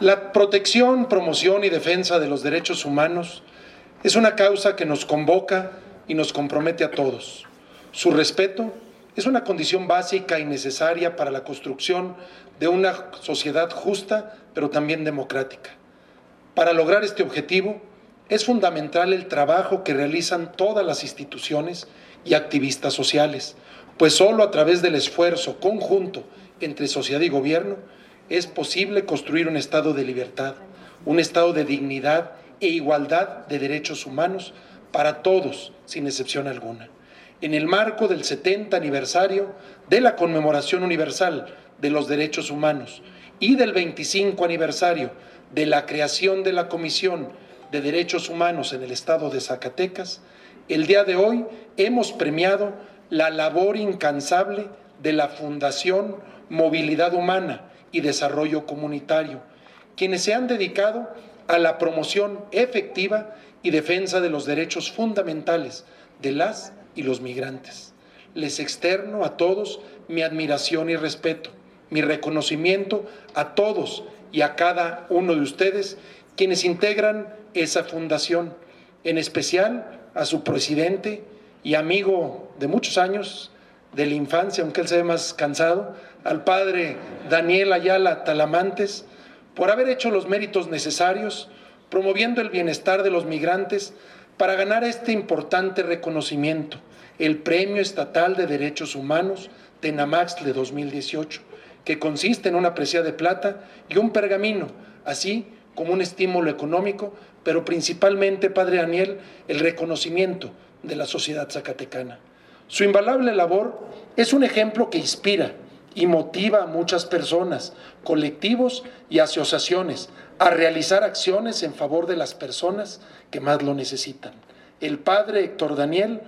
La protección, promoción y defensa de los derechos humanos es una causa que nos convoca y nos compromete a todos. Su respeto es una condición básica y necesaria para la construcción de una sociedad justa, pero también democrática. Para lograr este objetivo, es fundamental el trabajo que realizan todas las instituciones y activistas sociales, pues solo a través del esfuerzo conjunto entre sociedad y gobierno es posible construir un estado de libertad, un estado de dignidad e igualdad de derechos humanos para todos, sin excepción alguna. En el marco del 70 aniversario de la conmemoración universal de los derechos humanos y del 25 aniversario de la creación de la Comisión de Derechos Humanos en el Estado de Zacatecas, el día de hoy hemos premiado la labor incansable de la Fundación Movilidad Humana y Desarrollo Comunitario, quienes se han dedicado a la promoción efectiva y defensa de los derechos fundamentales de las y los migrantes. Les externo a todos mi admiración y respeto, mi reconocimiento a todos y a cada uno de ustedes quienes integran esa fundación, en especial a su presidente y amigo de muchos años, de la infancia, aunque él se ve más cansado, al padre Daniel Ayala Talamantes, por haber hecho los méritos necesarios, promoviendo el bienestar de los migrantes para ganar este importante reconocimiento, el Premio Estatal de Derechos Humanos de 2018, que consiste en una presea de plata y un pergamino, así como un estímulo económico, pero principalmente, Padre Daniel, el reconocimiento de la sociedad zacatecana. Su invalable labor es un ejemplo que inspira y motiva a muchas personas, colectivos y asociaciones a realizar acciones en favor de las personas que más lo necesitan. El padre Héctor Daniel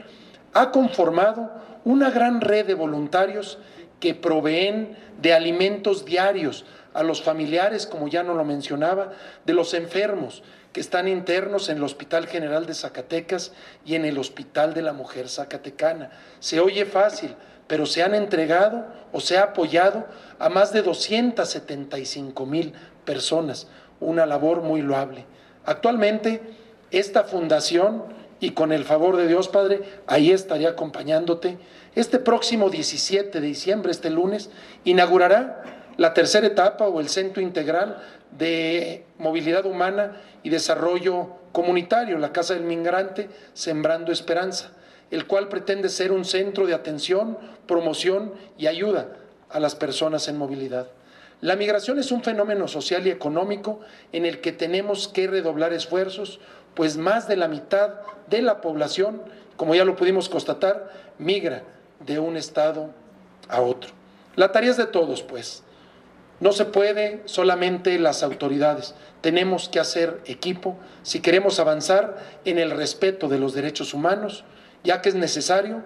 ha conformado una gran red de voluntarios que proveen de alimentos diarios a los familiares, como ya no lo mencionaba, de los enfermos que están internos en el Hospital General de Zacatecas y en el Hospital de la Mujer Zacatecana. Se oye fácil, pero se han entregado o se ha apoyado a más de 275 mil personas, una labor muy loable. Actualmente, esta fundación, y con el favor de Dios Padre, ahí estaré acompañándote, este próximo 17 de diciembre, este lunes, inaugurará la tercera etapa o el Centro Integral de Movilidad Humana y Desarrollo Comunitario, la Casa del Migrante, Sembrando Esperanza, el cual pretende ser un centro de atención, promoción y ayuda a las personas en movilidad. La migración es un fenómeno social y económico en el que tenemos que redoblar esfuerzos, pues más de la mitad de la población, como ya lo pudimos constatar, migra de un estado a otro. La tarea es de todos, pues. No se puede solamente las autoridades. Tenemos que hacer equipo si queremos avanzar en el respeto de los derechos humanos, ya que es necesario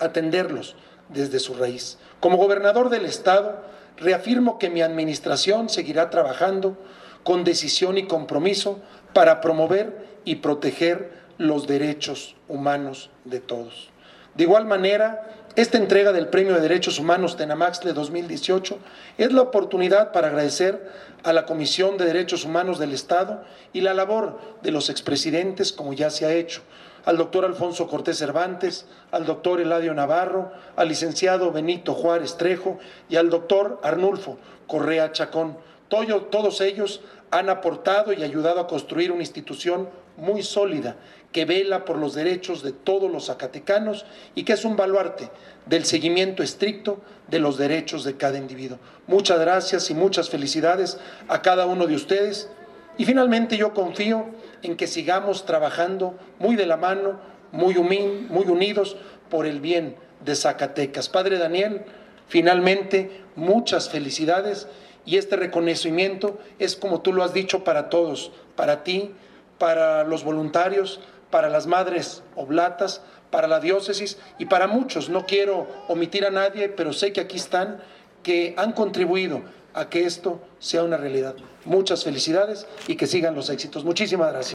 atenderlos desde su raíz. Como gobernador del Estado, reafirmo que mi administración seguirá trabajando con decisión y compromiso para promover y proteger los derechos humanos de todos. De igual manera, esta entrega del Premio de Derechos Humanos Tenamaxle 2018 es la oportunidad para agradecer a la Comisión de Derechos Humanos del Estado y la labor de los expresidentes, como ya se ha hecho, al doctor Alfonso Cortés Cervantes, al doctor Eladio Navarro, al licenciado Benito Juárez Trejo y al doctor Arnulfo Correa Chacón. Todos ellos han aportado y ayudado a construir una institución muy sólida que vela por los derechos de todos los zacatecanos y que es un baluarte del seguimiento estricto de los derechos de cada individuo. Muchas gracias y muchas felicidades a cada uno de ustedes. Y finalmente yo confío en que sigamos trabajando muy de la mano, muy, muy unidos por el bien de Zacatecas. Padre Daniel, finalmente muchas felicidades y este reconocimiento es como tú lo has dicho para todos, para ti, para los voluntarios, para las madres oblatas, para la diócesis y para muchos. No quiero omitir a nadie, pero sé que aquí están, que han contribuido a que esto sea una realidad. Muchas felicidades y que sigan los éxitos. Muchísimas gracias.